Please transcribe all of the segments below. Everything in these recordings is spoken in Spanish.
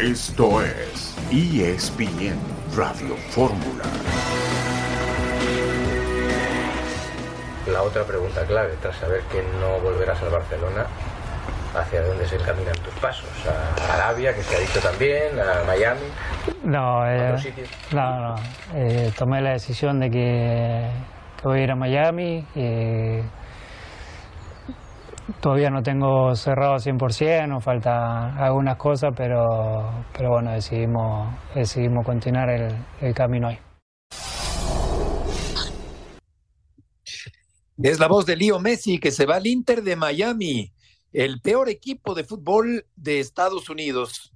Esto es ESPN Radio Fórmula. La otra pregunta clave, tras saber que no volverás al Barcelona, ¿hacia dónde se encaminan tus pasos? ¿A Arabia, que se ha dicho también? ¿A Miami? No, eh, no, no. Eh, tomé la decisión de que, que voy a ir a Miami. Todavía no tengo cerrado 100%, nos falta algunas cosas, pero, pero bueno, decidimos, decidimos continuar el, el camino ahí. Es la voz de Leo Messi que se va al Inter de Miami, el peor equipo de fútbol de Estados Unidos.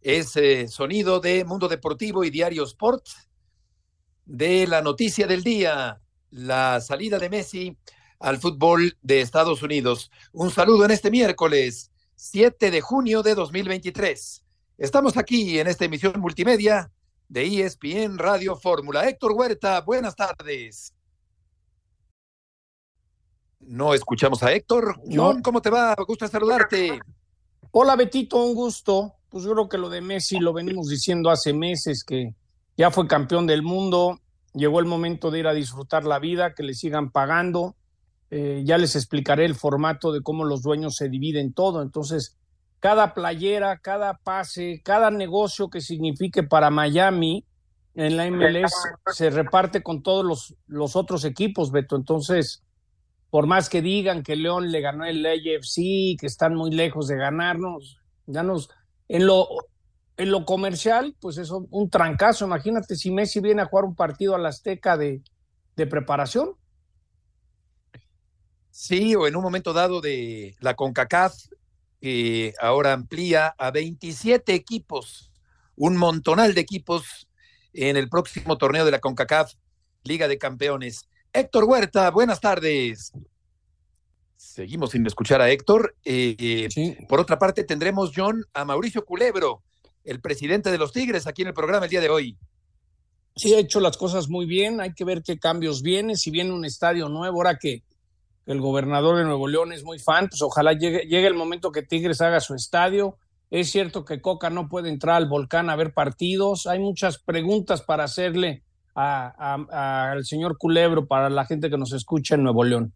Es eh, sonido de Mundo Deportivo y Diario Sport de la noticia del día, la salida de Messi al fútbol de Estados Unidos. Un saludo en este miércoles 7 de junio de 2023. Estamos aquí en esta emisión multimedia de ESPN Radio Fórmula. Héctor Huerta, buenas tardes. No escuchamos a Héctor. John, ¿cómo te va? Me gusta saludarte. Hola Betito, un gusto. Pues yo creo que lo de Messi lo venimos diciendo hace meses que ya fue campeón del mundo, llegó el momento de ir a disfrutar la vida, que le sigan pagando. Eh, ya les explicaré el formato de cómo los dueños se dividen todo. Entonces, cada playera, cada pase, cada negocio que signifique para Miami en la MLS se reparte con todos los, los otros equipos, Beto. Entonces, por más que digan que León le ganó el AFC, que están muy lejos de ganarnos, ya nos, en lo, en lo comercial, pues es un trancazo. Imagínate si Messi viene a jugar un partido a la Azteca de, de preparación. Sí, o en un momento dado de la CONCACAF, que ahora amplía a 27 equipos, un montonal de equipos en el próximo torneo de la CONCACAF, Liga de Campeones. Héctor Huerta, buenas tardes. Seguimos sin escuchar a Héctor. Eh, Sí. Por otra parte, tendremos, John, a Mauricio Culebro, el presidente de los Tigres, aquí en el programa el día de hoy. Sí, ha hecho las cosas muy bien, hay que ver qué cambios vienen, si viene un estadio nuevo, ahora que el gobernador de Nuevo León es muy fan, pues ojalá llegue, llegue el momento que Tigres haga su estadio. Es cierto que Coca no puede entrar al volcán a ver partidos, hay muchas preguntas para hacerle a- a- al señor Culebro para la gente que nos escucha en Nuevo León.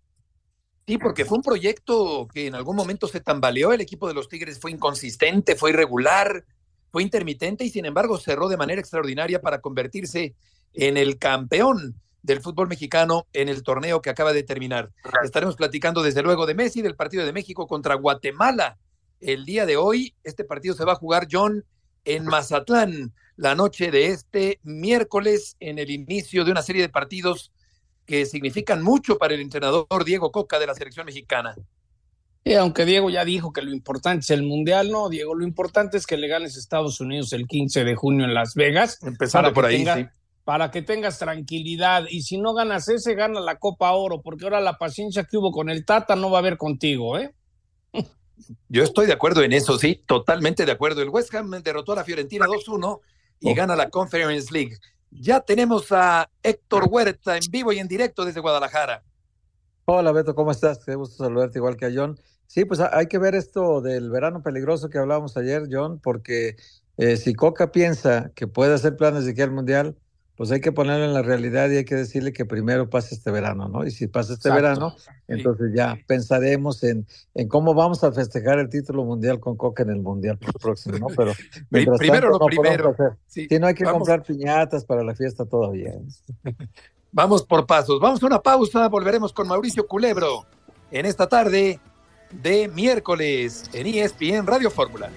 Sí, porque fue un proyecto que en algún momento se tambaleó, el equipo de los Tigres fue inconsistente, fue irregular, fue intermitente y sin embargo cerró de manera extraordinaria para convertirse en el campeón del fútbol mexicano en el torneo que acaba de terminar. Estaremos platicando desde luego de Messi, del partido de México contra Guatemala. El día de hoy, este partido se va a jugar, John, en Mazatlán, la noche de este miércoles, en el inicio de una serie de partidos que significan mucho para el entrenador Diego Coca de la selección mexicana. Y aunque Diego ya dijo que lo importante es el Mundial, no, Diego, lo importante es que le ganes a Estados Unidos el 15 de junio en Las Vegas. Empezando por ahí, tenga- sí. Para que tengas tranquilidad. Y si no ganas ese, gana la Copa Oro, porque ahora la paciencia que hubo con el Tata no va a haber contigo, ¿eh? Yo estoy de acuerdo en eso, sí, totalmente de acuerdo. El West Ham derrotó a la Fiorentina 2-1 y gana la Conference League. Ya tenemos a Héctor Huerta en vivo y en directo desde Guadalajara. Hola Beto, ¿cómo estás? Qué gusto saludarte igual que a John. Sí, pues ha- hay que ver esto del verano peligroso que hablábamos ayer, John, porque eh, si Coca piensa que puede hacer planes de que al Mundial, pues hay que ponerlo en la realidad y hay que decirle que primero pase este verano, ¿no? Y si pasa este Exacto. verano, entonces ya pensaremos en, en cómo vamos a festejar el título mundial con Coca en el Mundial próximo, ¿no? Pero primero tanto, lo no primero. Sí, Sí, no hay que vamos, comprar piñatas para la fiesta todavía. vamos por pasos. Vamos a una pausa, volveremos con Mauricio Culebro en esta tarde de miércoles en ESPN Radio Fórmula.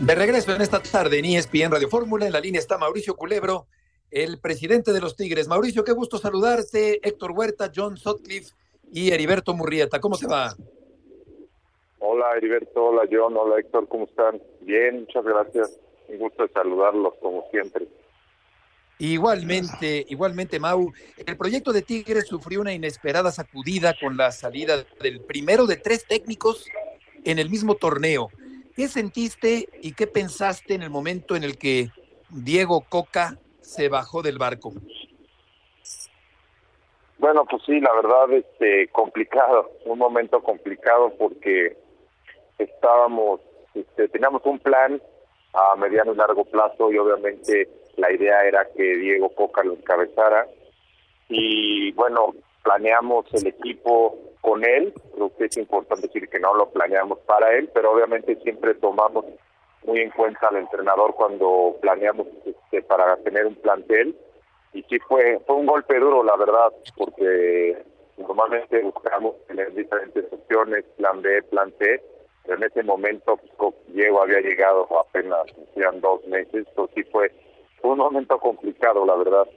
De regreso en esta tarde en ESPN Radio Fórmula, en la línea está Mauricio Culebro, el presidente de los Tigres. Mauricio, qué gusto saludarte. Héctor Huerta, John Sutcliffe y Heriberto Murrieta. ¿Cómo se va? Hola Heriberto, hola John, hola Héctor, ¿cómo están? Bien, muchas gracias. Un gusto saludarlos como siempre. Igualmente, igualmente, Mau. El proyecto de Tigres sufrió una inesperada sacudida con la salida del primero de tres técnicos en el mismo torneo. ¿Qué sentiste y qué pensaste en el momento en el que Diego Coca se bajó del barco? Bueno, pues sí, la verdad, este, complicado, un momento complicado porque estábamos, este, teníamos un plan a mediano y largo plazo y obviamente la idea era que Diego Coca lo encabezara y bueno, planeamos el equipo con él, creo que es importante decir que no lo planeamos para él, pero obviamente siempre tomamos muy en cuenta al entrenador cuando planeamos este, para tener un plantel. Y sí fue fue un golpe duro la verdad porque normalmente buscamos tener diferentes opciones plan B plan C pero en ese momento pues, Diego había llegado apenas hacían dos meses entonces sí fue, fue un momento complicado la verdad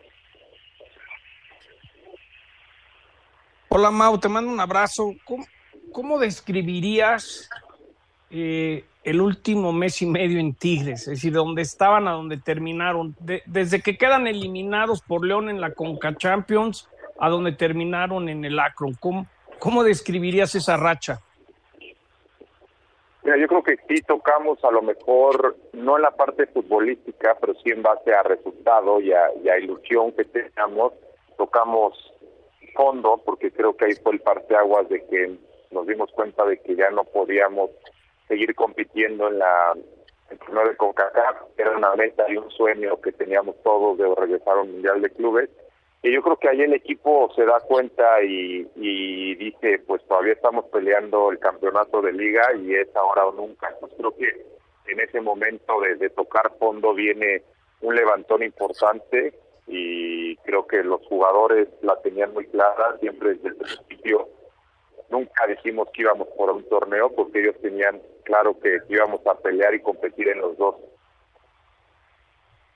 Hola Mau, te mando un abrazo. ¿Cómo, cómo describirías eh, el último mes y medio en Tigres? Es decir, dónde estaban a dónde terminaron. De, desde que quedan eliminados por León en la Conca Champions a donde terminaron en el Akron. ¿Cómo, cómo describirías esa racha? Mira, yo creo que sí tocamos a lo mejor, no en la parte futbolística, pero sí en base a resultado y a, y a ilusión que teníamos, tocamos fondo, porque creo que ahí fue el parteaguas de que nos dimos cuenta de que ya no podíamos seguir compitiendo en la en torneo de CONCACAF, era una meta y un sueño que teníamos todos de regresar a un Mundial de Clubes. Y yo creo que ahí el equipo se da cuenta y, dice, pues todavía estamos peleando el campeonato de liga y es ahora o nunca. Pues creo que en ese momento de tocar fondo viene un levantón importante y creo que los jugadores la tenían muy clara, siempre desde el principio nunca dijimos que íbamos por un torneo porque ellos tenían claro que íbamos a pelear y competir en los dos.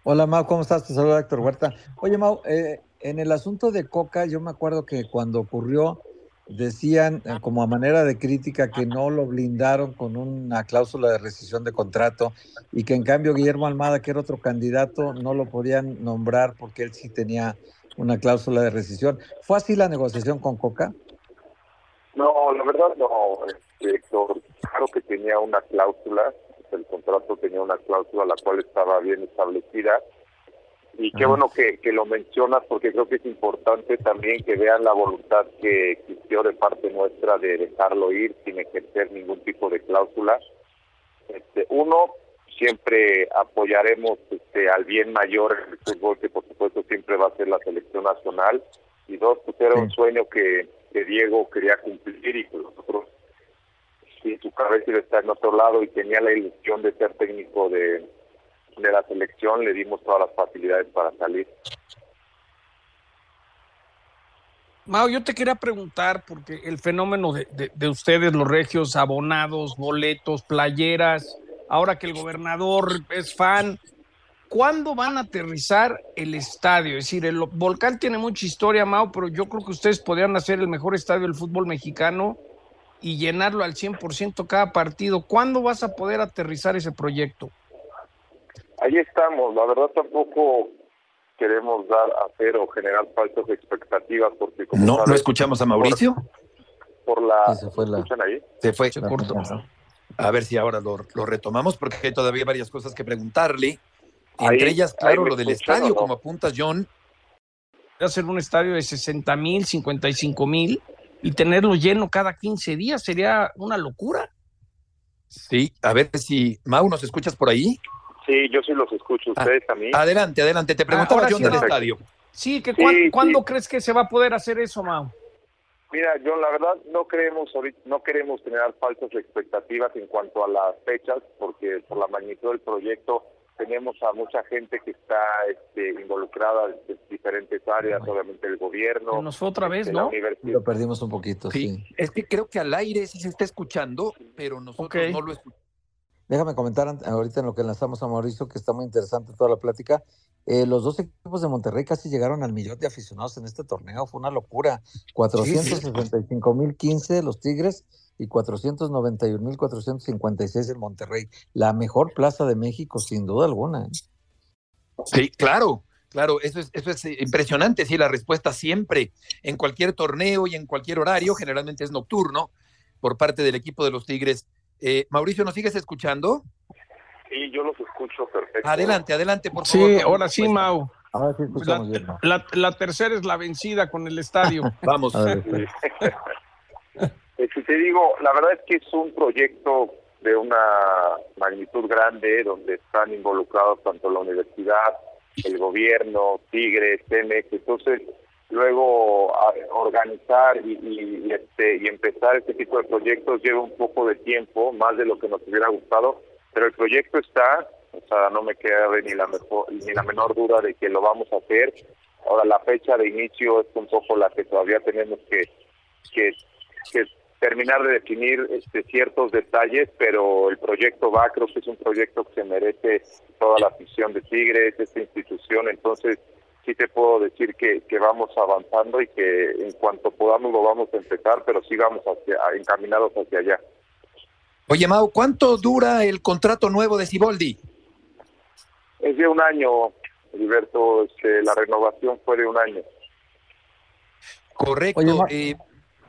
Hola Mau, ¿cómo estás? Te saluda Héctor Huerta. Oye Mau, eh, en el asunto de Coca, yo me acuerdo que cuando ocurrió decían eh, como a manera de crítica que no lo blindaron con una cláusula de rescisión de contrato y que en cambio Guillermo Almada, que era otro candidato, no lo podían nombrar porque él sí tenía una cláusula de rescisión. ¿Fue así la negociación con Coca? No, la verdad no, este, Héctor. Claro que tenía una cláusula, el contrato tenía una cláusula la cual estaba bien establecida y qué bueno que, que, lo mencionas porque creo que es importante también que vean la voluntad que existió de parte nuestra de dejarlo ir sin ejercer ningún tipo de cláusula. Este, uno, siempre apoyaremos este, al bien mayor en el fútbol, que por supuesto siempre va a ser la selección nacional. Y dos, pues era un sueño que, que Diego quería cumplir y pues nosotros, si su cabeza está en otro lado y tenía la ilusión de ser técnico de de la selección le dimos todas las facilidades para salir. Mao, yo te quería preguntar, porque el fenómeno de, de, de, ustedes, los regios, abonados, boletos, playeras, ahora que el gobernador es fan, ¿cuándo van a aterrizar el estadio? Es decir, el Volcán tiene mucha historia, Mao, pero yo creo que ustedes podrían hacer el mejor estadio del fútbol mexicano y llenarlo al 100% cada partido. ¿Cuándo vas a poder aterrizar ese proyecto? Ahí estamos. La verdad tampoco queremos dar a cero generar falsas expectativas porque como no, sabes, ¿no escuchamos a Mauricio? Por, por la, sí, se fue la... ¿escuchan ahí? Se fue corto. A ver si ahora lo, lo, retomamos porque hay todavía varias cosas que preguntarle. Entre ahí, ellas, claro, lo del estadio, no? como apuntas, John. Hacer un estadio de 60 mil, 55 mil y tenerlo lleno cada 15 días sería una locura. Sí, a ver si, Mau, ¿nos escuchas por ahí? Sí, yo sí los escucho. ¿Ustedes ah, a mí? Adelante, adelante. Te preguntaba Ah, John sí, del no. estadio. Sí, que cuán- Sí, ¿cuándo sí. crees que se va a poder hacer eso, Mau? Mira, John, la verdad no queremos ahorita, no queremos generar falsas expectativas en cuanto a las fechas, porque por la magnitud del proyecto tenemos a mucha gente que está este, involucrada en diferentes áreas, obviamente el gobierno, Nos fue otra vez, este, ¿no? universidad. Lo perdimos un poquito, Sí, sí. es que creo que al aire sí se está escuchando, pero nosotros no lo escuchamos. Déjame comentar ahorita en lo que lanzamos a Mauricio, que está muy interesante toda la plática. Eh, los dos equipos de Monterrey casi llegaron al millón de aficionados en este torneo, fue una locura. 465 mil 15 los Tigres y 491 mil 456 el Monterrey. La mejor plaza de México, sin duda alguna. ¿eh? Sí, claro, claro, eso es, eso es eh, impresionante, sí, la respuesta siempre, en cualquier torneo y en cualquier horario, generalmente es nocturno, por parte del equipo de los Tigres. Eh, Mauricio, ¿nos sigues escuchando? Sí, yo los escucho perfecto. Adelante, adelante, por favor. Sí, ahora sí. Mau. Ahora sí Pues la, escuchamos bien, ¿no? la- la tercera es la vencida con el estadio. Vamos. A ver, espera. Eh, Si te digo, la verdad es que es un proyecto de una magnitud grande donde están involucrados tanto la universidad, el gobierno, Tigres, Cemex, entonces luego organizar y, y- y, este y empezar este tipo de proyectos lleva un poco de tiempo, más de lo que nos hubiera gustado, pero el proyecto está, o sea, no me queda ni la mejor, ni la menor duda de que lo vamos a hacer. Ahora la fecha de inicio es un poco la que todavía tenemos que que, que terminar de definir este, ciertos detalles, pero el proyecto va, creo que es un proyecto que se merece toda la afición de Tigres, esta institución, entonces sí te puedo decir que, que vamos avanzando y que en cuanto podamos lo vamos a empezar, pero sí vamos hacia, encaminados hacia allá. Oye, Mau, ¿cuánto dura el contrato nuevo de Siboldi? Es de un año, Heriberto, este, la renovación fue de un año. Correcto. Oye, eh,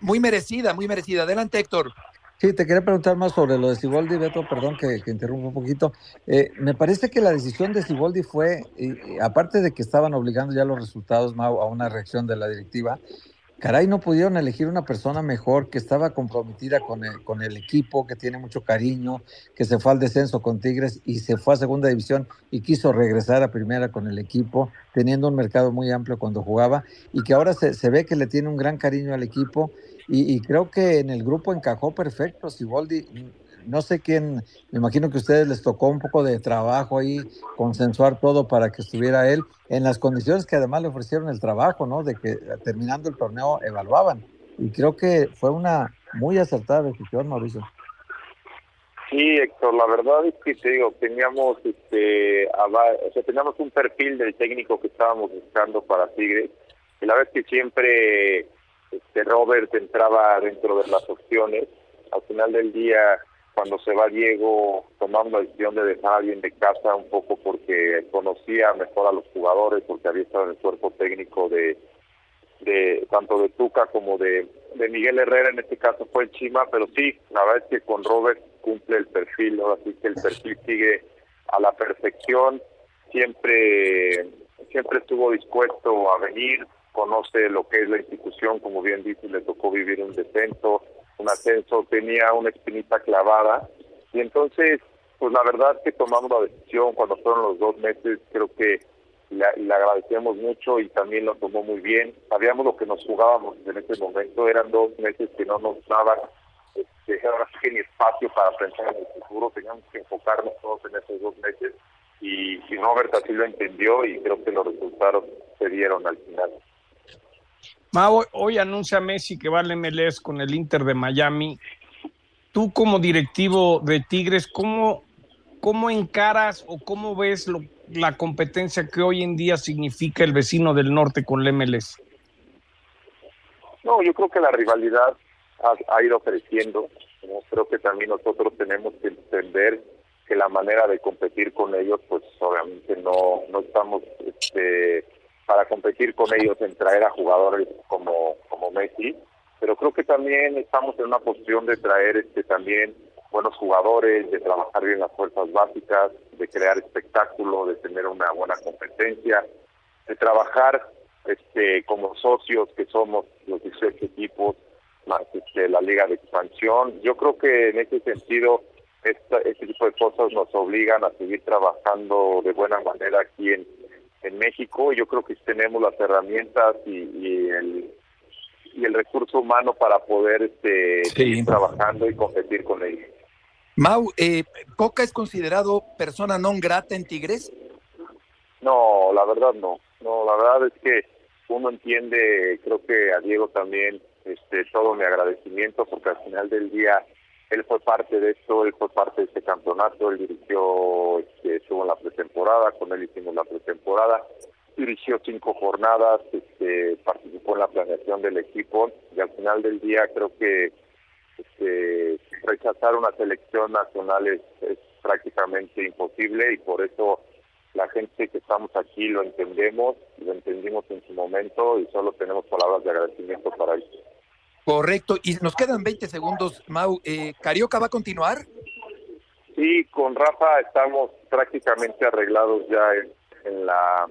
muy merecida, muy merecida. Adelante, Héctor. Sí, te quería preguntar más sobre lo de Siboldi, Beto, perdón que, interrumpa un poquito. Eh, me parece que la decisión de Siboldi fue, aparte de que estaban obligando ya los resultados, Mau, a una reacción de la directiva, caray, no pudieron elegir una persona mejor que estaba comprometida con el, con el equipo, que tiene mucho cariño, que se fue al descenso con Tigres y se fue a segunda división y quiso regresar a primera con el equipo, teniendo un mercado muy amplio cuando jugaba y que ahora se, se ve que le tiene un gran cariño al equipo y, y creo que en el grupo encajó perfecto. Siboldi, no sé quién, me imagino que a ustedes les tocó un poco de trabajo ahí, consensuar todo para que estuviera él, en las condiciones que además le ofrecieron el trabajo, ¿no? De que terminando el torneo evaluaban. Y creo que fue una muy acertada decisión, Mauricio. Sí, Héctor, la verdad es que te digo, teníamos este, o sea, teníamos un perfil del técnico que estábamos buscando para Tigres. Y la verdad es que siempre este, Robert entraba dentro de las opciones. Al final del día, cuando se va Diego, tomamos la decisión de dejar a alguien de casa un poco porque conocía mejor a los jugadores, porque había estado en el cuerpo técnico de, de tanto de Tuca como de, de Miguel Herrera, en este caso fue el Chima, pero sí, la verdad es que con Robert cumple el perfil, ahora sí que el perfil sigue a la perfección, siempre siempre estuvo dispuesto a venir, conoce lo que es la institución, como bien dice, le tocó vivir un descenso, un ascenso, tenía una espinita clavada, y entonces, pues la verdad que tomamos la decisión cuando fueron los dos meses, creo que le, agradecemos mucho y también lo tomó muy bien. Sabíamos lo que nos jugábamos en ese momento, eran dos meses que no nos daban este, ahora que ni espacio para pensar en el futuro, teníamos que enfocarnos todos en esos dos meses y, y Robert así lo entendió y creo que los resultados se dieron al final. Mau, hoy anuncia Messi que va al MLS con el Inter de Miami. Tú como directivo de Tigres, ¿cómo, cómo encaras o cómo ves la competencia que hoy en día significa el vecino del norte con el MLS? No, yo creo que la rivalidad ha, ido creciendo. Creo que también nosotros tenemos que entender que la manera de competir con ellos, pues obviamente no, no estamos este, para competir con ellos en traer a jugadores como, como Messi, pero creo que también estamos en una posición de traer este también buenos jugadores, de trabajar bien las fuerzas básicas, de crear espectáculo, de tener una buena competencia, de trabajar este como socios que somos los 18 equipos más este, la liga de expansión. Yo creo que en ese sentido esta, este tipo de cosas nos obligan a seguir trabajando de buena manera aquí en, en México. Yo creo que tenemos las herramientas y, y el y el recurso humano para poder este, Sí. seguir trabajando y competir con ellos. Mau, eh, ¿Coca es considerado persona non grata en Tigres? No, la verdad no. No, la verdad es que uno entiende, creo que a Diego también, este, todo mi agradecimiento, porque al final del día él fue parte de esto, él fue parte de este campeonato, él dirigió, este, estuvo en la pretemporada, con él hicimos la pretemporada, dirigió cinco jornadas, este, participó en la planeación del equipo y al final del día creo que este, rechazar una selección nacional es, es prácticamente imposible y por eso la gente que estamos aquí lo entendemos, lo entendimos en su momento y solo tenemos palabras de agradecimiento para ellos. Correcto. Y nos quedan 20 segundos, Mau. Eh, ¿Carioca va a continuar? Sí, con Rafa estamos prácticamente arreglados ya en, en la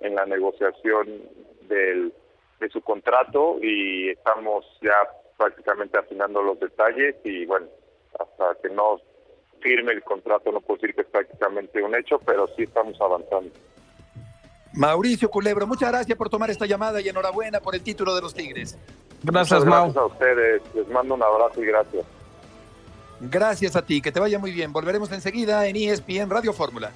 en la negociación del, de su contrato y estamos ya prácticamente afinando los detalles y bueno, hasta que no firme el contrato no puedo decir que es prácticamente un hecho, pero sí estamos avanzando. Mauricio Culebro, muchas gracias por tomar esta llamada y enhorabuena por el título de los Tigres. Gracias, Gracias a ustedes, les mando un abrazo y gracias. Gracias a ti, que te vaya muy bien. Volveremos enseguida en ESPN Radio Fórmula.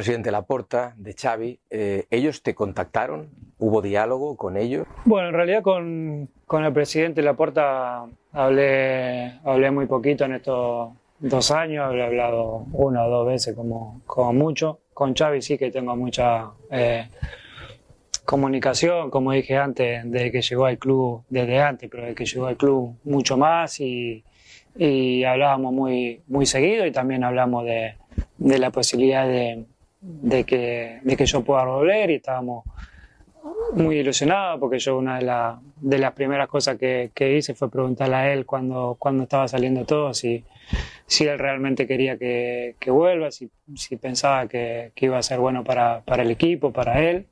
Presidente Laporta, de Xavi. Eh, ¿Ellos te contactaron? ¿Hubo diálogo con ellos? Bueno, en realidad con, con el presidente Laporta hablé, hablé muy poquito en estos dos años, habré hablado una o dos veces como, como mucho. Con Xavi sí que tengo mucha eh, comunicación, como dije antes, desde que llegó al club, desde antes, pero desde que llegó al club mucho más y, y hablábamos muy, muy seguido y también hablamos de, de la posibilidad de, de, que, de que yo pueda volver y estábamos muy ilusionados porque yo una de, la- de las primeras cosas que, que hice fue preguntarle a él cuando, cuando estaba saliendo todo si, si él realmente quería que, que vuelva, si, si pensaba que, que iba a ser bueno para, para el equipo, para él.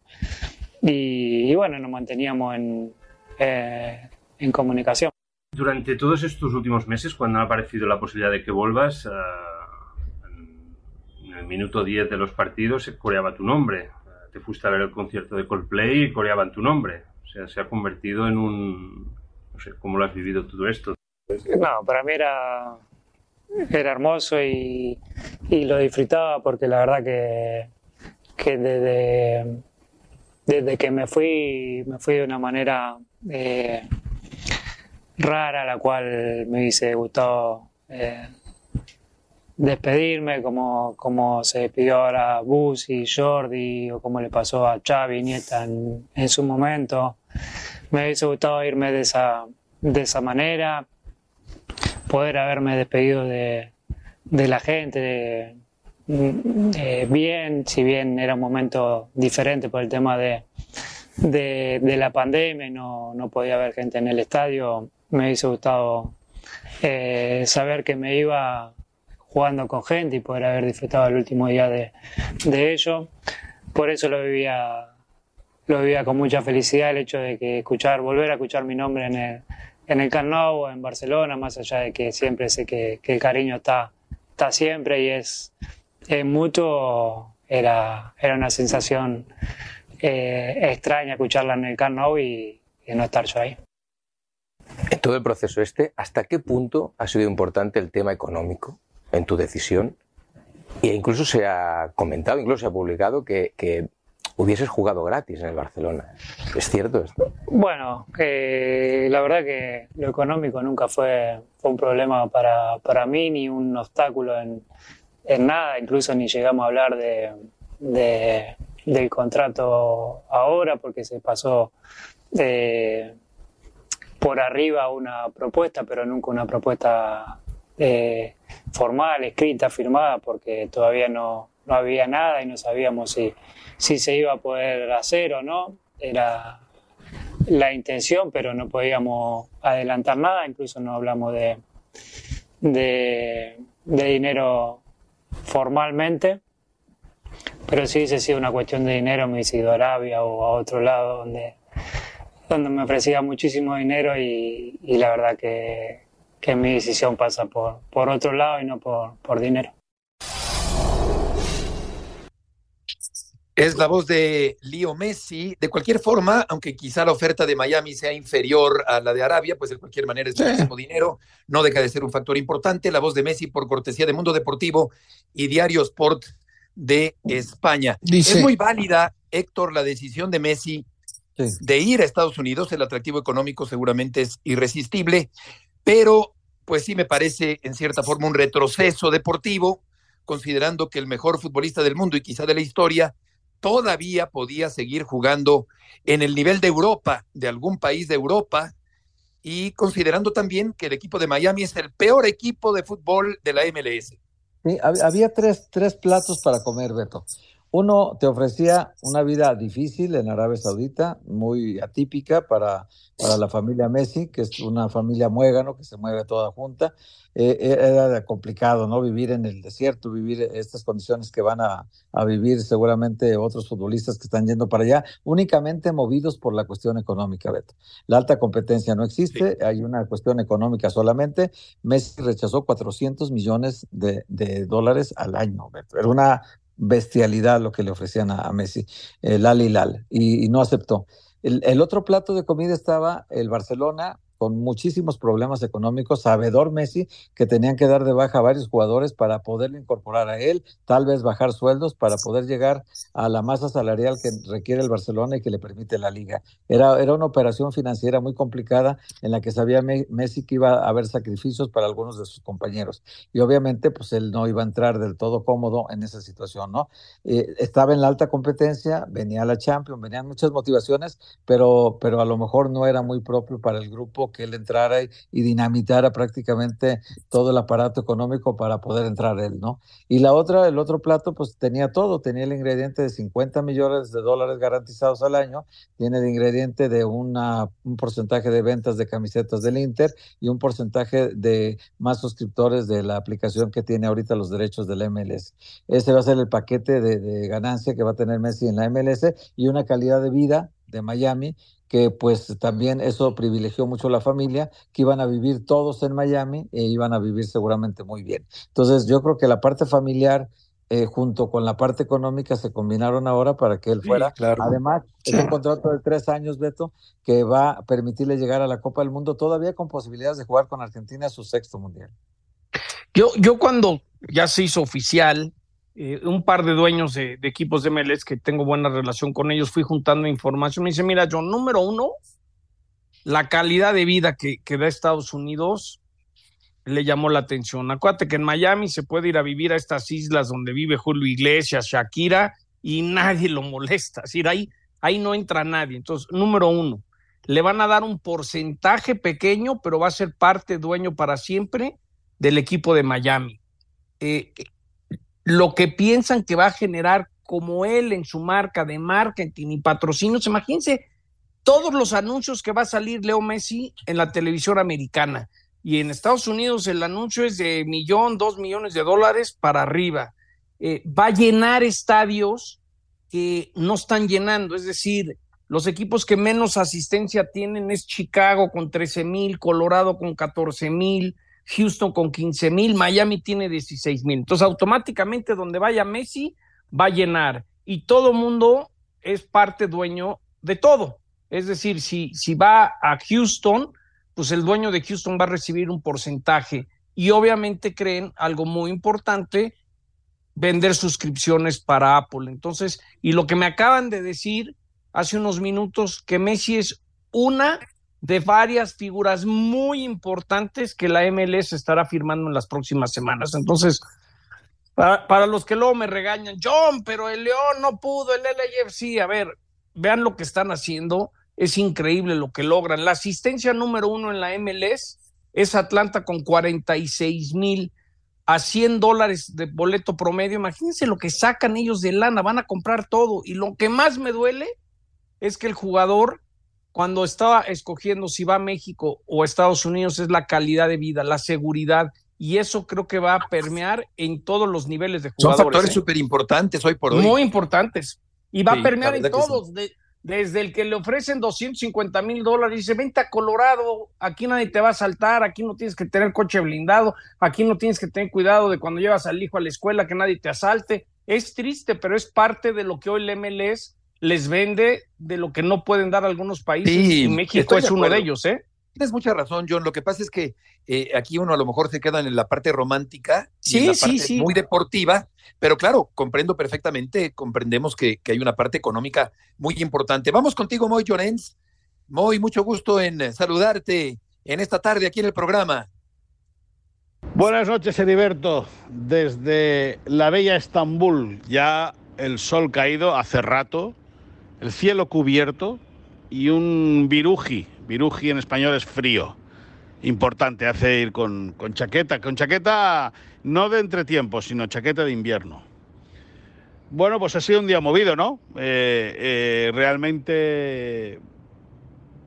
Y, y bueno, nos manteníamos en, eh, en comunicación. Durante todos estos últimos meses, cuando ha aparecido la posibilidad de que vuelvas, en el minuto 10 de los partidos se coreaba tu nombre. Te fuiste a ver el concierto de Coldplay y coreaban tu nombre. O sea, se ha convertido en un... No sé, ¿cómo lo has vivido todo esto? No, para mí era, era hermoso y, y lo disfrutaba porque la verdad que, que desde, desde que me fui, me fui de una manera eh, rara, la cual me hubiese gustado eh, despedirme, como, como se despidió ahora Busi, Jordi, o como le pasó a Xavi Nieta en, en su momento. Me hubiese gustado irme de esa, de esa manera, poder haberme despedido de, de la gente bien, si bien era un momento diferente por el tema de, de, la pandemia no, no podía haber gente en el estadio, me hubiese gustado eh, saber que me iba jugando con gente y poder haber disfrutado el último día de, de ello. Por eso lo vivía, lo vivía con mucha felicidad el hecho de que escuchar, volver a escuchar mi nombre en el, en el Camp en Barcelona, más allá de que siempre sé que, que el cariño está, está siempre y es, es mutuo, era, era una sensación eh, extraña escucharla en el Camp y, y no estar yo ahí. En todo el proceso este, ¿hasta qué punto ha sido importante el tema económico en tu decisión? E incluso se ha comentado, incluso se ha publicado que, hubieses jugado gratis en el Barcelona. ¿Es cierto esto? Bueno, la verdad que lo económico nunca fue, un problema para, para mí ni un obstáculo en, en nada, incluso ni llegamos a hablar de- del contrato ahora porque se pasó eh, por arriba una propuesta, pero nunca una propuesta eh, formal, escrita, firmada, porque todavía no, no había nada y no sabíamos si, si se iba a poder hacer o no. Era la intención, pero no podíamos adelantar nada, incluso no hablamos de, de, dinero formalmente, pero si hubiese sido una cuestión de dinero. Me hubiese ido a Arabia o a otro lado donde, donde me ofrecía muchísimo dinero y la verdad que, que mi decisión pasa por, por otro lado y no por, por dinero. Es la voz de Leo Messi. De cualquier forma, aunque quizá la oferta de Miami sea inferior a la de Arabia, pues de cualquier manera es Sí. muchísimo dinero. No deja de ser un factor importante. La voz de Messi por cortesía de Mundo Deportivo y Diario Sport de España. Dice- Es muy válida, Héctor, la decisión de Messi Sí. de ir a Estados Unidos. El atractivo económico seguramente es irresistible, pero pues sí me parece en cierta forma un retroceso deportivo, considerando que el mejor futbolista del mundo y quizá de la historia todavía podía seguir jugando en el nivel de Europa, de algún país de Europa, y considerando también que el equipo de Miami es el peor equipo de fútbol de la MLS. Sí, hab- había tres, tres platos para comer, Beto. Uno te ofrecía una vida difícil en Arabia Saudita, muy atípica para, para la familia Messi, que es una familia muégano que se mueve toda junta. Eh, eh, era complicado, ¿no? Vivir en el desierto, vivir estas condiciones que van a, a, vivir seguramente otros futbolistas que están yendo para allá, únicamente movidos por la cuestión económica, Beto. La alta competencia no existe, hay una cuestión económica solamente. Messi rechazó 400 millones de, de dólares al año, Beto. Era una bestialidad lo que le ofrecían a, Messi, el Al Hilal, y, no aceptó. El, otro plato de comida estaba el Barcelona con muchísimos problemas económicos, sabedor Messi que tenían que dar de baja a varios jugadores para poderlo incorporar a él, tal vez bajar sueldos para poder llegar a la masa salarial que requiere el Barcelona y que le permite la liga. Era, era una operación financiera muy complicada en la que sabía Messi que iba a haber sacrificios para algunos de sus compañeros y obviamente pues él no iba a entrar del todo cómodo en esa situación, ¿no? Eh, estaba en la alta competencia, venía la Champions, venían muchas motivaciones, pero, pero a lo mejor no era muy propio para el grupo que él entrara y, dinamitara prácticamente todo el aparato económico para poder entrar él, ¿no? Y la otra, el otro plato, pues tenía todo, tenía el ingrediente de 50 millones de dólares garantizados al año, tiene el ingrediente de un porcentaje de ventas de camisetas del Inter y un porcentaje de más suscriptores de la aplicación que tiene ahorita los derechos del MLS. Ese va a ser el paquete de, de ganancia que va a tener Messi en la MLS y una calidad de vida de Miami que pues también eso privilegió mucho a la familia, que iban a vivir todos en Miami e iban a vivir seguramente muy bien. Entonces yo creo que la parte familiar eh, junto con la parte económica se combinaron ahora para que él fuera. Sí, claro. Además, es un contrato de tres años, Beto, que va a permitirle llegar a la Copa del Mundo todavía con posibilidades de jugar con Argentina a su sexto mundial. Yo, yo cuando ya se hizo oficial, eh, un par de dueños de, equipos de MLS que tengo buena relación con ellos, fui juntando información. Me dice, mira, John, número uno, la calidad de vida que, que da Estados Unidos le llamó la atención. Acuérdate que en Miami se puede ir a vivir a estas islas donde vive Julio Iglesias, Shakira, y nadie lo molesta. Es decir, ahí, ahí no entra nadie. Entonces, número uno, le van a dar un porcentaje pequeño, pero va a ser parte dueño para siempre del equipo de Miami. Eh, lo que piensan que va a generar como él en su marca de marketing y patrocinios. Imagínense todos los anuncios que va a salir Leo Messi en la televisión americana. Y en Estados Unidos el anuncio es de millón, dos millones de dólares para arriba. Eh, va a llenar estadios que no están llenando, es decir, los equipos que menos asistencia tienen es Chicago con 13 mil, Colorado con 14 mil, Houston con 15 mil, Miami tiene 16 mil. Entonces, automáticamente donde vaya Messi, va a llenar. Y todo mundo es parte dueño de todo. Es decir, si, si va a Houston, pues el dueño de Houston va a recibir un porcentaje. Y obviamente creen algo muy importante, vender suscripciones para Apple. Entonces, y lo que me acaban de decir hace unos minutos, que Messi es una de varias figuras muy importantes que la MLS estará firmando en las próximas semanas. Entonces, para, para, los que luego me regañan, John, pero el León no pudo, el LAFC, a ver, vean lo que están haciendo, es increíble lo que logran. La asistencia número uno en la MLS es Atlanta con 46 mil a 100 dólares de boleto promedio. Imagínense lo que sacan ellos de lana, van a comprar todo. Y lo que más me duele es que el jugador cuando estaba escogiendo si va a México o Estados Unidos es la calidad de vida, la seguridad, y eso creo que va a permear en todos los niveles de jugadores. Son factores súper ¿eh? importantes hoy por hoy. Muy importantes. Y va sí, a permear en todos, sí. de, desde el que le ofrecen 250 mil dólares, dice, vente a Colorado, aquí nadie te va a saltar, aquí no tienes que tener coche blindado, aquí no tienes que tener cuidado de cuando llevas al hijo a la escuela, que nadie te asalte. Es triste, pero es parte de lo que hoy el MLS les vende de lo que no pueden dar algunos países Sí, y México de es uno de ellos, ¿eh? Tienes mucha razón, John. Lo que pasa es que eh, aquí uno a lo mejor se queda en la parte romántica, y Sí, en la sí, parte sí. muy deportiva, pero claro, comprendo perfectamente, comprendemos que, que hay una parte económica muy importante. Vamos contigo, Moy Llorens. Moy, mucho gusto en saludarte en esta tarde aquí en el programa. Buenas noches, Heriberto. Desde la bella Estambul, ya el sol caído hace rato, el cielo cubierto y un viruji. Viruji en español es frío. Importante, hace ir con, con chaqueta. Con chaqueta no de entretiempo, sino chaqueta de invierno. Bueno, pues ha sido un día movido, ¿no? Eh, eh, realmente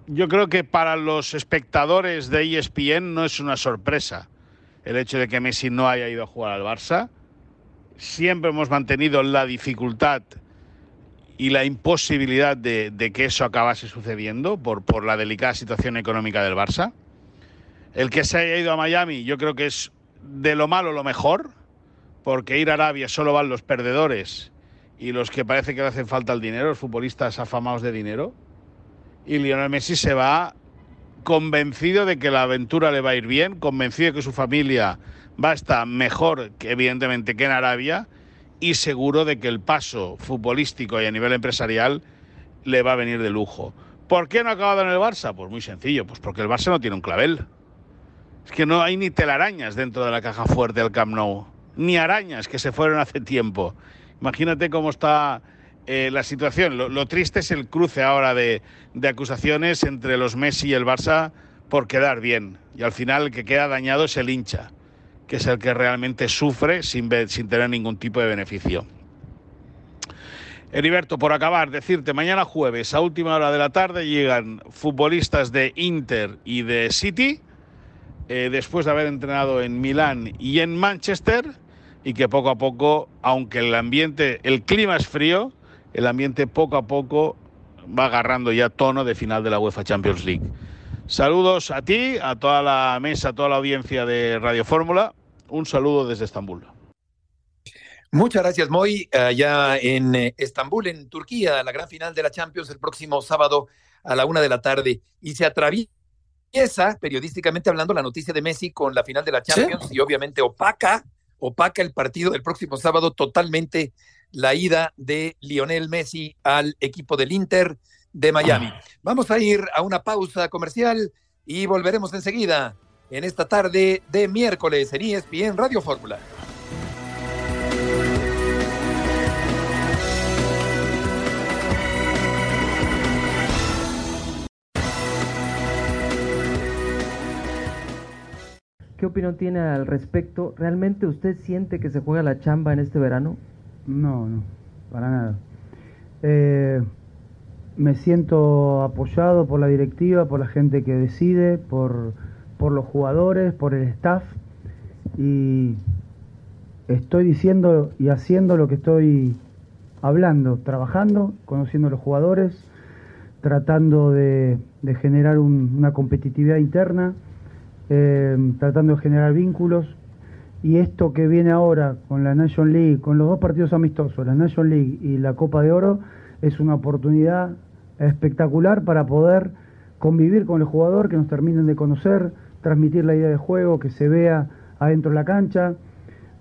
yo creo que para los espectadores de ESPN no es una sorpresa el hecho de que Messi no haya ido a jugar al Barça. Siempre hemos mantenido la dificultad y la imposibilidad de, que eso acabase sucediendo por, por la delicada situación económica del Barça. El que se haya ido a Miami yo creo que es de lo malo lo mejor, porque ir a Arabia solo van los perdedores y los que parece que le hacen falta el dinero, los futbolistas afamados de dinero. Y Lionel Messi se va convencido de que la aventura le va a ir bien, convencido de que su familia va a estar mejor, evidentemente, que en Arabia, y seguro de que el paso futbolístico y a nivel empresarial le va a venir de lujo. ¿Por qué no ha acabado en el Barça? Pues muy sencillo, pues porque el Barça no tiene un clavel. Es que no hay ni telarañas dentro de la caja fuerte del Camp Nou, ni arañas que se fueron hace tiempo. Imagínate cómo está eh, la situación. Lo, triste es el cruce ahora de, acusaciones entre los Messi y el Barça por quedar bien. Y al final el que queda dañado es el hincha, que es el que realmente sufre sin, tener ningún tipo de beneficio. Heriberto, por acabar, decirte, mañana jueves a última hora de la tarde llegan futbolistas de Inter y de City eh, después de haber entrenado en Milán y en Manchester, y que poco a poco, aunque el ambiente, el clima es frío, el ambiente poco a poco va agarrando ya tono de final de la UEFA Champions League. Saludos a ti, a toda la mesa, a toda la audiencia de Radio Fórmula. Un saludo desde Estambul. Muchas gracias, Moy. Allá en eh, Estambul, en Turquía, la gran final de la Champions el próximo sábado a la una de la tarde. Y se atraviesa periodísticamente hablando, la noticia de Messi con la final de la Champions y obviamente opaca, opaca el partido del próximo sábado totalmente la ida de Lionel Messi al equipo del Inter de Miami. Ah. Vamos a ir a una pausa comercial y volveremos enseguida en esta tarde de miércoles en ESPN Radio Fórmula. ¿Qué opinión tiene al respecto? ¿Realmente usted siente que se juega la chamba en este verano? No, no, para nada. Eh, me siento apoyado por la directiva, por la gente que decide, por, por los jugadores, por el staff y estoy diciendo y haciendo lo que estoy hablando, trabajando, conociendo a los jugadores, tratando de, generar una competitividad interna eh, tratando de generar vínculos. Y esto que viene ahora con la Nation League, con los dos partidos amistosos, la Nation League y la Copa de Oro, es una oportunidad espectacular para poder convivir con el jugador, que nos terminen de conocer, transmitir la idea de juego, que se vea adentro de la cancha.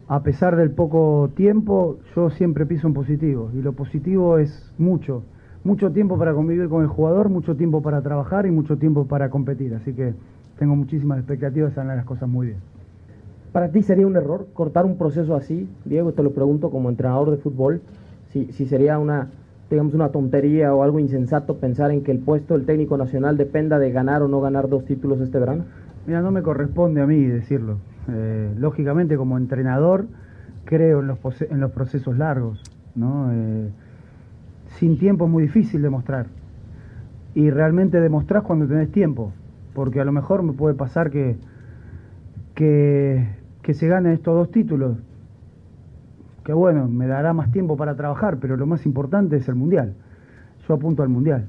A pesar del poco tiempo, yo siempre piso en positivo. Y lo positivo es mucho. Mucho tiempo para convivir con el jugador, mucho tiempo para trabajar y mucho tiempo para competir. Así que tengo muchísimas expectativas, salen las cosas muy bien. ¿Para ti sería un error cortar un proceso así? Diego, te lo pregunto como entrenador de fútbol, si, si sería una, digamos, una tontería o algo insensato pensar en que el puesto del técnico nacional dependa de ganar o no ganar dos títulos este verano. No me corresponde a mí decirlo. Eh, lógicamente, como entrenador, creo en los, en los procesos largos. ¿no? Eh, sin tiempo es muy difícil demostrar. Y realmente demostrás cuando tenés tiempo porque a lo mejor me puede pasar que, que, se ganen estos dos títulos, que bueno, me dará más tiempo para trabajar, pero lo más importante es el Mundial. Yo apunto al Mundial.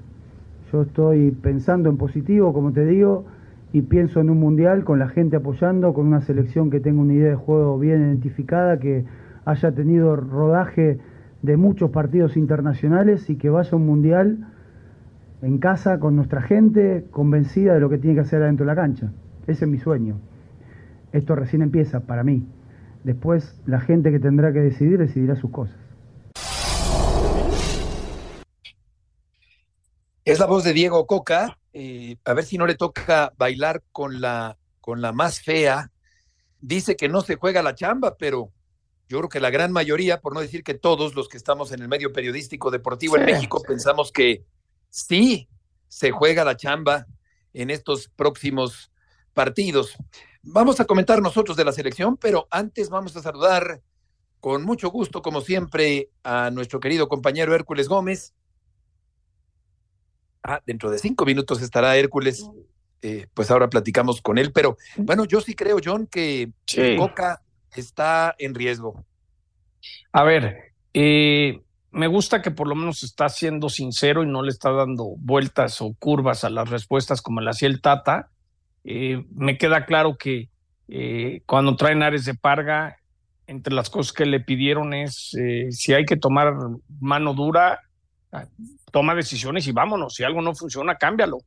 Yo estoy pensando en positivo, como te digo, y pienso en un Mundial con la gente apoyando, con una selección que tenga una idea de juego bien identificada, que haya tenido rodaje de muchos partidos internacionales y que vaya a un Mundial en casa con nuestra gente, convencida de lo que tiene que hacer adentro de la cancha. Ese es mi sueño. Esto recién empieza para mí. Después la gente que tendrá que decidir decidirá sus cosas. Es la voz de Diego Coca. Eh, a ver si no le toca bailar con la, con la más fea. Dice que no se juega la chamba, pero yo creo que la gran mayoría, por no decir que todos los que estamos en el medio periodístico deportivo en México, pensamos que sí se juega la chamba en estos próximos partidos. Vamos a comentar nosotros de la selección, pero antes vamos a saludar con mucho gusto, como siempre, a nuestro querido compañero Hércules Gómez. Ah, dentro de cinco minutos estará Hércules. Eh, pues ahora platicamos con él, pero bueno, yo sí creo, John, que Coca está en riesgo. A ver, eh, me gusta que por lo menos está siendo sincero y no le está dando vueltas o curvas a las respuestas como le hacía el Tata. Eh, me queda claro que eh, cuando traen Ares de Parga, entre las cosas que le pidieron es eh, si hay que tomar mano dura, toma decisiones y vámonos. Si algo no funciona, cámbialo.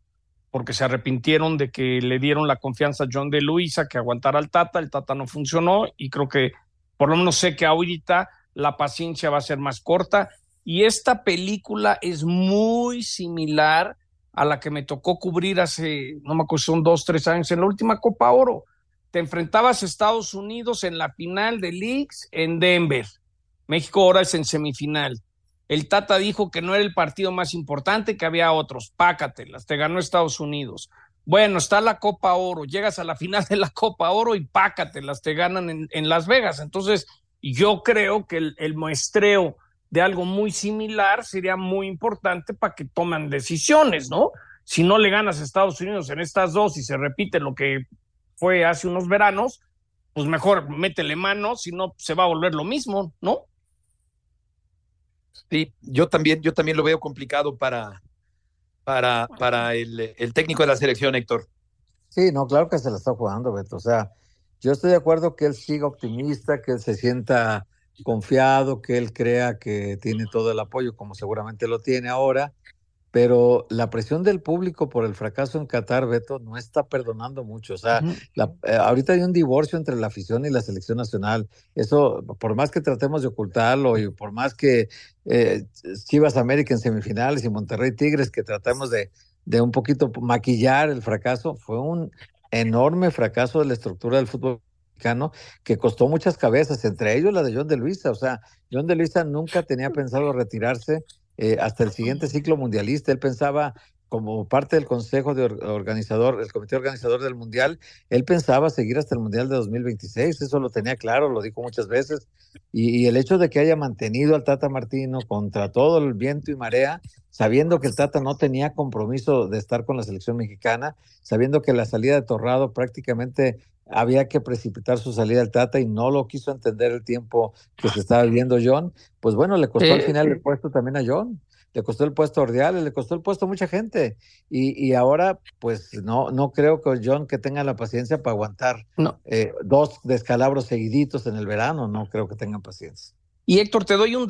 Porque se arrepintieron de que le dieron la confianza a John de Luisa, que aguantara al Tata, el Tata no funcionó y creo que por lo menos sé que ahorita la paciencia va a ser más corta. Y esta película es muy similar a la que me tocó cubrir hace, no me acuerdo, son dos, tres años, en la última Copa Oro. Te enfrentabas a Estados Unidos en la final de Leagues en Denver. México ahora es en semifinal. El Tata dijo que no era el partido más importante, que había otros. Pácatelas, te ganó Estados Unidos. Bueno, está la Copa Oro, llegas a la final de la Copa Oro y pácatelas, te ganan en, Las Vegas. Entonces, yo creo que el, muestreo de algo muy similar sería muy importante para que tomen decisiones, ¿no? Si no le ganas a Estados Unidos en estas dos y se repite lo que fue hace unos veranos, pues mejor métele mano, si no se va a volver lo mismo, ¿no? Sí, yo también, yo también lo veo complicado para, para, para el, técnico de la selección, Héctor. Sí, no, claro que se la está jugando, Beto. O sea, yo estoy de acuerdo que él siga optimista, que él se sienta confiado, que él crea que tiene todo el apoyo, como seguramente lo tiene ahora, pero la presión del público por el fracaso en Qatar, Beto, no está perdonando mucho. O sea, eh, ahorita hay un divorcio entre la afición y la selección nacional. Eso, por más que tratemos de ocultarlo y por más que eh, Chivas América en semifinales y Monterrey Tigres, que tratemos de, de un poquito maquillar el fracaso, fue un enorme fracaso de la estructura del fútbol mexicano que costó muchas cabezas, entre ellos la de John de Luisa. O sea, John de Luisa nunca tenía pensado retirarse eh, hasta el siguiente ciclo mundialista. Él pensaba como parte del consejo de organizador, el comité organizador del mundial, él pensaba seguir hasta el mundial de 2026, eso lo tenía claro, lo dijo muchas veces, y, el hecho de que haya mantenido al Tata Martino contra todo el viento y marea, sabiendo que el Tata no tenía compromiso de estar con la selección mexicana, sabiendo que la salida de Torrado prácticamente había que precipitar su salida al Tata y no lo quiso entender el tiempo que se estaba viviendo John, pues bueno, le costó al final el puesto también a John le costó el puesto a Ordiales, le costó el puesto a mucha gente. Y, y, ahora, pues no, no creo que John que tenga la paciencia para aguantar eh, dos descalabros seguiditos en el verano, no creo que tengan paciencia. Y Héctor, te doy un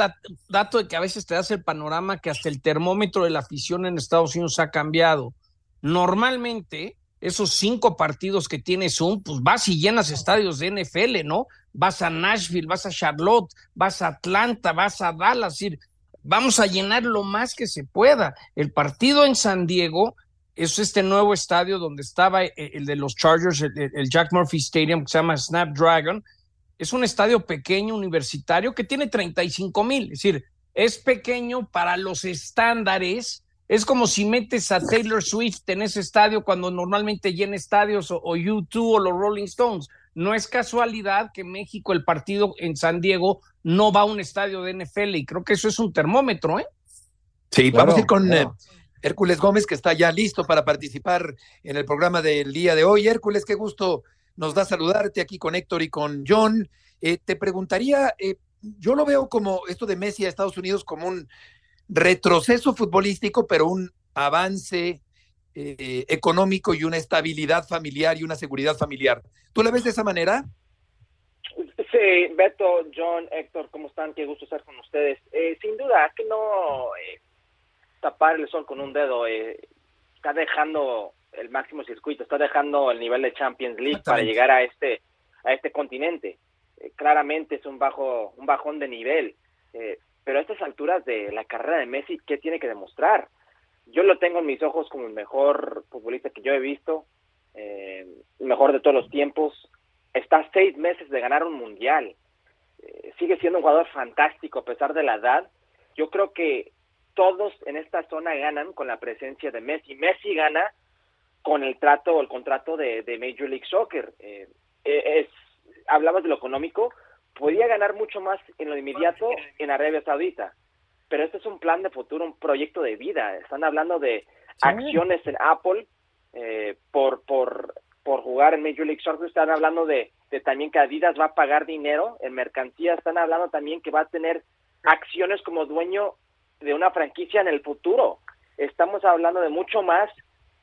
dato de que a veces te das el panorama que hasta el termómetro de la afición en Estados Unidos ha cambiado. Normalmente, esos cinco partidos que tiene Zoom, pues vas y llenas estadios de NFL, ¿no? Vas a Nashville, vas a Charlotte, vas a Atlanta, vas a Dallas, decir, vamos a llenar lo más que se pueda. El partido en San Diego es este nuevo estadio donde estaba eh, el de los Chargers, el, Jack Murphy Stadium, que se llama Snapdragon. Es un estadio pequeño, universitario, que tiene 35 mil. Es decir, es pequeño para los estándares. Es como si metes a Taylor Swift en ese estadio cuando normalmente llena estadios o, o U2 o los Rolling Stones. No es casualidad que México, el partido en San Diego, no va a un estadio de NFL y creo que eso es un termómetro, ¿eh? Sí, vamos a ir con eh, Hércules Gómez, que está ya listo para participar en el programa del día de hoy. Hércules, qué gusto nos da saludarte aquí con Héctor y con John. Eh, te preguntaría, eh, yo lo veo como esto de Messi a Estados Unidos como un retroceso futbolístico, pero un avance económico y una estabilidad familiar y una seguridad familiar. ¿Tú la ves de esa manera? Sí, Beto, John, Héctor, ¿cómo están? Qué gusto estar con ustedes. Eh, sin duda, que no eh, tapar el sol con un dedo eh, está dejando el máximo circuito, está dejando el nivel de Champions League para llegar a este a este continente. claramente es un bajo un bajón de nivel, pero a estas alturas de la carrera de Messi, ¿qué tiene que demostrar? Yo lo tengo en mis ojos como el mejor futbolista que yo he visto, el mejor de todos los tiempos está seis meses de ganar un mundial. Eh, sigue siendo un jugador fantástico a pesar de la edad. Yo creo que todos en esta zona ganan con la presencia de Messi. Messi gana con el trato o el contrato de, Major League Soccer. Eh, eh, es, hablamos de lo económico, podía ganar mucho más en lo inmediato en Arabia Saudita. Pero este es un plan de futuro, un proyecto de vida. Están hablando de acciones en Apple eh, por, por, por jugar en Major League Soccer. Están hablando de, de también que Adidas va a pagar dinero en mercancía. Están hablando también que va a tener acciones como dueño de una franquicia en el futuro. Estamos hablando de mucho más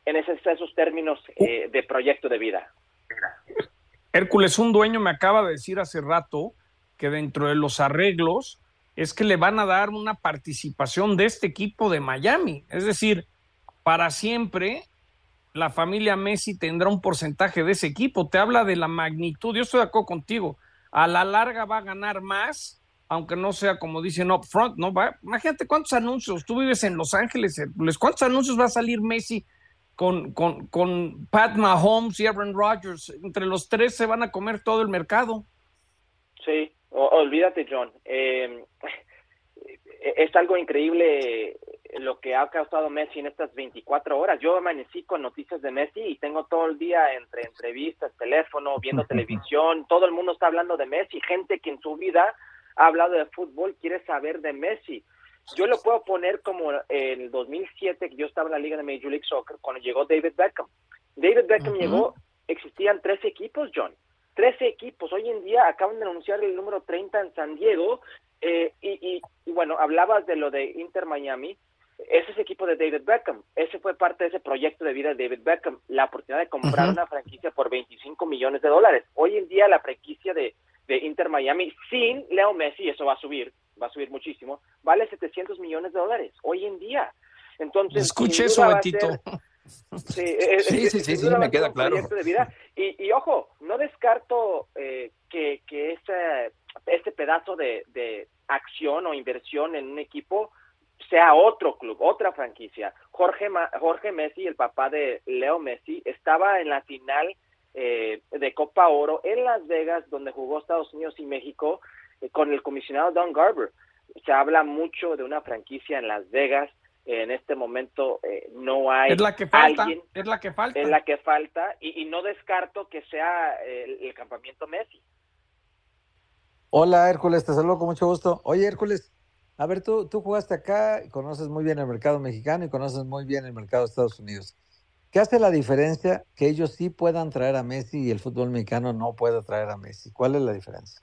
en esos, esos términos eh, de proyecto de vida. Hércules, un dueño me acaba de decir hace rato que dentro de los arreglos es que le van a dar una participación de este equipo de Miami. Es decir, para siempre la familia Messi tendrá un porcentaje de ese equipo. Te habla de la magnitud. Yo estoy de acuerdo contigo. A la larga va a ganar más, aunque no sea como dicen up front, ¿no? Va, imagínate cuántos anuncios. Tú vives en Los Ángeles, Hércules. ¿Cuántos anuncios va a salir Messi con, con, con Pat Mahomes y Aaron Rodgers? Entre los tres se van a comer todo el mercado. Sí, o- olvídate, John. Eh, es algo increíble lo que ha causado Messi en estas 24 horas. Yo amanecí con noticias de Messi y tengo todo el día entre entrevistas, teléfono, viendo televisión. Todo el mundo está hablando de Messi. Gente que en su vida ha hablado de fútbol quiere saber de Messi. Yo lo puedo poner como en el 2007, que yo estaba en la liga de Major League Soccer, cuando llegó David Beckham. David Beckham llegó, existían 13 equipos, John. 13 equipos. Hoy en día acaban de anunciar el número 30 en San Diego. eh, y, y- y bueno, hablabas de lo de Inter Miami. Ese es el equipo de David Beckham. Ese fue parte de ese proyecto de vida de David Beckham. La oportunidad de comprar una franquicia por 25 millones de dólares. Hoy en día la franquicia de, de Inter Miami sin Leo Messi, eso va a subir, va a subir muchísimo, vale 700 millones de dólares. Hoy en día. Entonces, Escuche eso, Betito. ser- Sí, eh, Sí, eh, sí, sí, sí, va me queda claro. proyecto de vida. Y, y ojo, no descarto eh, que, este pedazo de, de acción o inversión en un equipo sea otro club, otra franquicia. Jorge, Ma- Jorge Messi, el papá de Leo Messi, estaba en la final eh, de Copa Oro en Las Vegas, donde jugó Estados Unidos y México, eh, con el comisionado Don Garber. Se habla mucho de una franquicia en Las Vegas. En este momento eh, no hay Es la que falta, alguien es la que falta. es la que falta y, y no descarto que sea eh, el, el campamento Messi. Hola Hércules, te saludo con mucho gusto. Oye Hércules, a ver, tú, tú jugaste acá, y conoces muy bien el mercado mexicano y conoces muy bien el mercado de Estados Unidos. ¿Qué hace la diferencia que ellos sí puedan traer a Messi y el fútbol mexicano no pueda traer a Messi? ¿Cuál es la diferencia?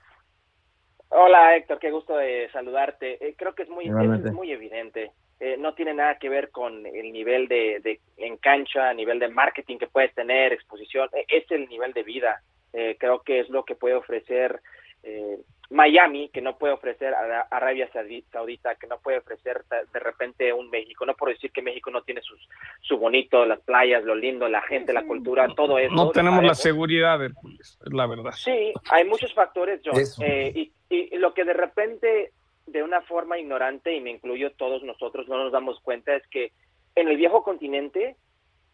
Hola Héctor, qué gusto de saludarte. Eh, creo que es muy, es muy evidente. Eh, no tiene nada que ver con el nivel de, de en cancha, nivel de marketing que puedes tener, exposición. Eh, es el nivel de vida. Eh, creo que es lo que puede ofrecer eh, Miami, que no puede ofrecer a Arabia Saudi- Saudita, que no puede ofrecer de repente un México. No por decir que México no tiene sus, su bonito, las playas, lo lindo, la gente, la cultura, todo eso. No tenemos la seguridad, Hércules, es la verdad. Sí, hay muchos factores, John. Eh, y, y lo que de repente, de una forma ignorante, y me incluyo todos nosotros, no nos damos cuenta, es que en el viejo continente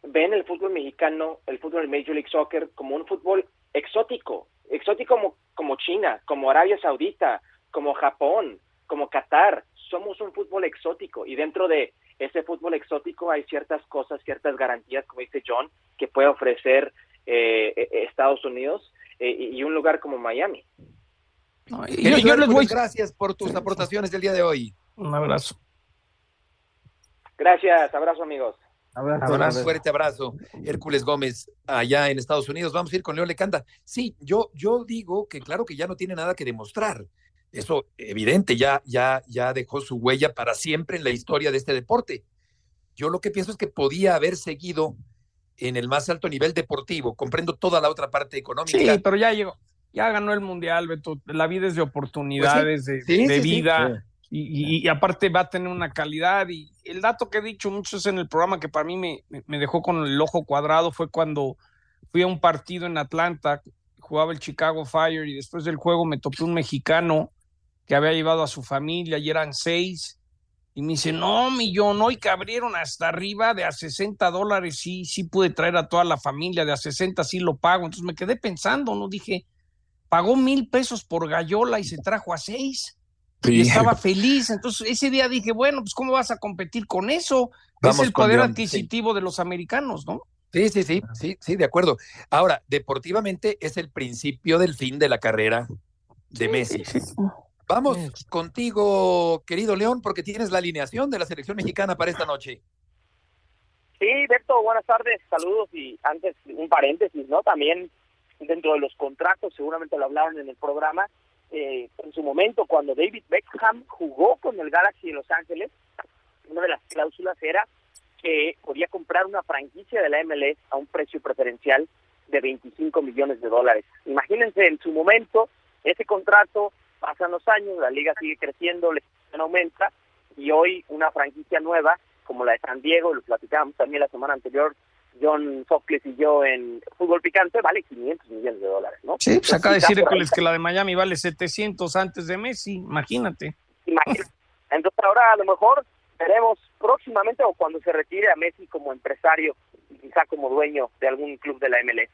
ven el fútbol mexicano, el fútbol del Major League Soccer, como un fútbol exótico, exótico como, como China, como Arabia Saudita, como Japón, como Qatar. Somos un fútbol exótico y dentro de ese fútbol exótico hay ciertas cosas, ciertas garantías, como dice John, que puede ofrecer eh, eh, Estados Unidos eh, y y un lugar como Miami. Querido yo les voy- Gracias por tus aportaciones del día de hoy. Un abrazo. Gracias, abrazo amigos. Un fuerte abrazo, Hércules Gómez, allá en Estados Unidos. Vamos a ir con Leo Lecanda. Sí, yo, yo digo que claro que ya no tiene nada que demostrar. Eso, evidente, ya, ya, ya dejó su huella para siempre en la historia de este deporte. Yo lo que pienso es que podía haber seguido en el más alto nivel deportivo. Comprendo toda la otra parte económica. Sí, pero ya llegó, ya ganó el mundial, Beto. La vida es de oportunidades, de, Pues Sí, de sí, sí. vida. Y, y- y aparte va a tener una calidad. Y el dato que he dicho muchos en el programa que para mí me, me- me dejó con el ojo cuadrado fue cuando fui a un partido en Atlanta, jugaba el Chicago Fire y después del juego me topé un mexicano que había llevado a su familia y eran seis. Y me dice, no, millón, hoy que abrieron hasta arriba de a 60 dólares, sí, sí pude traer a toda la familia, de a 60 sí lo pago. Entonces me quedé pensando, ¿no? Dije, pagó mil pesos por gallola y se trajo a seis. Sí. Y estaba feliz. Entonces ese día dije, bueno, pues ¿cómo vas a competir con eso? Vamos es el poder León, adquisitivo de los americanos, ¿no? Sí, sí, sí, sí, sí, de acuerdo. Ahora, deportivamente es el principio del fin de la carrera de Messi. Vamos contigo, querido León, porque tienes la alineación de la selección mexicana para esta noche. Sí, Beto, buenas tardes, saludos y antes un paréntesis, ¿no? También dentro de los contratos, seguramente lo hablaron en el programa, eh, en su momento cuando David Beckham jugó con el Galaxy de Los Ángeles, una de las cláusulas era que podía comprar una franquicia de la MLS a un precio preferencial de 25 millones de dólares. Imagínense en su momento ese contrato, pasan los años, la liga sigue creciendo, la aumenta y hoy una franquicia nueva como la de San Diego, lo platicábamos también la semana anterior, John Sofcliffe y yo en Fútbol Picante, vale 500 millones de dólares, ¿no? Sí, pues de decir Hércules que la de Miami vale 700 antes de Messi, imagínate. Imagínate. Entonces ahora a lo mejor veremos próximamente o cuando se retire a Messi como empresario y quizá como dueño de algún club de la MLS.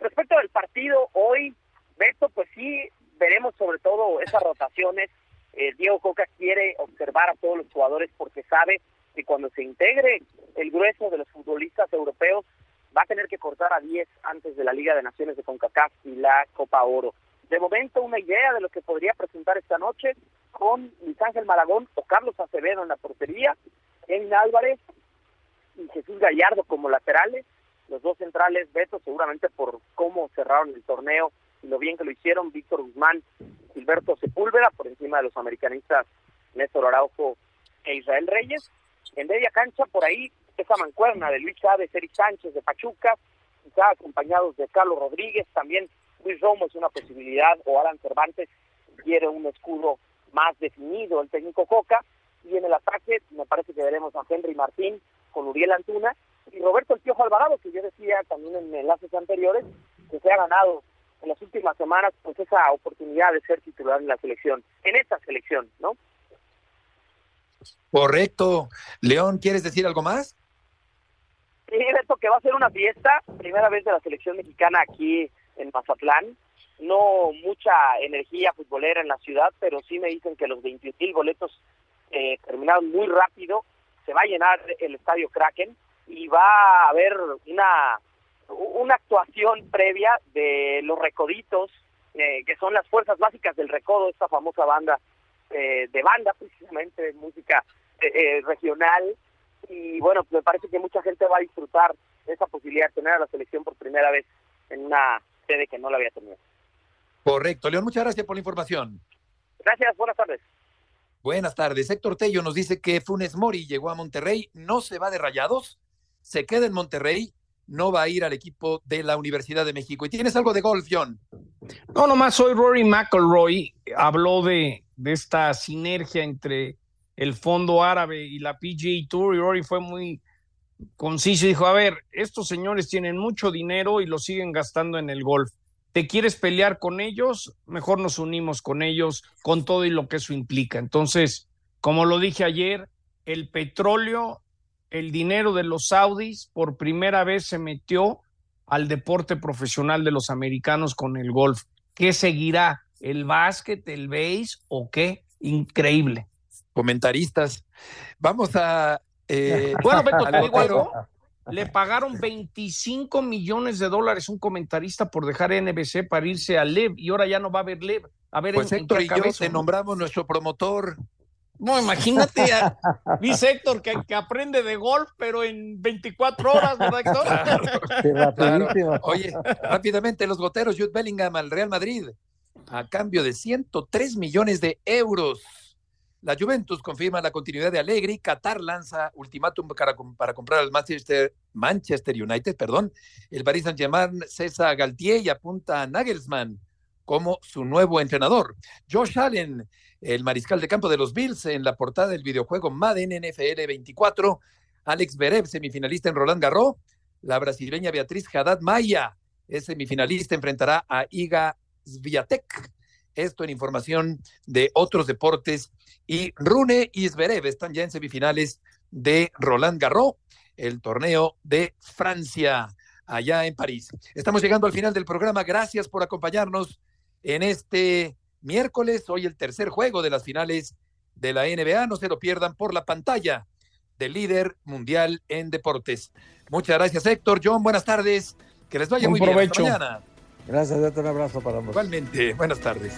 Respecto al partido, hoy, Beto, pues sí, veremos sobre todo esas rotaciones. Eh, Diego Coca quiere observar a todos los jugadores porque sabe que cuando se integre el grueso de los futbolistas europeos, va a tener que cortar a 10 antes de la Liga de Naciones de CONCACAF y la Copa Oro. De momento, una idea de lo que podría presentar esta noche con Luis Ángel Malagón o Carlos Acevedo en la portería, en Álvarez y Jesús Gallardo como laterales, los dos centrales, Beto, seguramente por cómo cerraron el torneo y lo bien que lo hicieron, Víctor Guzmán, Gilberto Sepúlveda, por encima de los americanistas Néstor Araujo e Israel Reyes, en media cancha, por ahí, esa mancuerna de Luis Chávez, Eric Sánchez de Pachuca, quizá acompañados de Carlos Rodríguez, también Luis Romo es una posibilidad, o Alan Cervantes quiere un escudo más definido, el técnico Coca, y en el ataque me parece que veremos a Henry Martín con Uriel Antuna y Roberto El Piojo Alvarado, que yo decía también en enlaces anteriores, que se ha ganado en las últimas semanas pues esa oportunidad de ser titular en la selección, en esta selección, ¿no? Correcto. León, ¿quieres decir algo más? Sí, esto que va a ser una fiesta, primera vez de la selección mexicana aquí en Mazatlán. No mucha energía futbolera en la ciudad, pero sí me dicen que los 20 mil boletos eh, terminaron muy rápido. Se va a llenar el estadio Kraken y va a haber una, una actuación previa de los recoditos, eh, que son las fuerzas básicas del recodo, esta famosa banda eh, de banda, precisamente, música eh, eh, regional. Y bueno, me parece que mucha gente va a disfrutar esa posibilidad de tener a la selección por primera vez en una sede que no la había tenido. Correcto. León, muchas gracias por la información. Gracias, buenas tardes. Buenas tardes. Héctor Tello nos dice que Funes Mori llegó a Monterrey, no se va de rayados, se queda en Monterrey, no va a ir al equipo de la Universidad de México. ¿Y tienes algo de golf, John? No, nomás soy Rory McElroy, habló de, de esta sinergia entre el fondo árabe y la PGA Tour y Rory fue muy conciso y dijo, a ver, estos señores tienen mucho dinero y lo siguen gastando en el golf. ¿Te quieres pelear con ellos? Mejor nos unimos con ellos, con todo y lo que eso implica. Entonces, como lo dije ayer, el petróleo, el dinero de los saudis por primera vez se metió al deporte profesional de los americanos con el golf. ¿Qué seguirá? ¿El básquet, el béis o qué? Increíble. Comentaristas. Vamos a... Eh, bueno, Beto, te digo algo. Le pagaron 25 millones de dólares un comentarista por dejar NBC para irse a LEV y ahora ya no va a haber LEV. A ver, pues en, Héctor en y yo te ¿no? nombramos nuestro promotor. No, imagínate, a- dice Héctor que, que aprende de golf, pero en 24 horas, ¿verdad, Héctor? Sí, rapidísimo. Oye, rápidamente, los goteros, Jude Bellingham al Real Madrid, a cambio de 103 millones de euros. La Juventus confirma la continuidad de Allegri. Qatar lanza ultimátum para, para comprar al Manchester, Manchester United. Perdón. El Paris Saint-Germain cesa a Galtier y apunta a Nagelsmann como su nuevo entrenador. Josh Allen, el mariscal de campo de los Bills, en la portada del videojuego Madden NFL 24. Alex Berev, semifinalista en Roland Garros. La brasileña Beatriz Haddad Maya es semifinalista, enfrentará a Iga Swiatek. Esto en información de otros deportes. Y Rune y Zverev están ya en semifinales de Roland Garros, el torneo de Francia, allá en París. Estamos llegando al final del programa. Gracias por acompañarnos en este miércoles. Hoy el tercer juego de las finales de la NBA. No se lo pierdan por la pantalla del líder mundial en deportes. Muchas gracias, Héctor. John, buenas tardes. Que les vaya muy provecho. bien. Hasta mañana. Gracias, Beto, un abrazo para ambos. Igualmente, buenas tardes.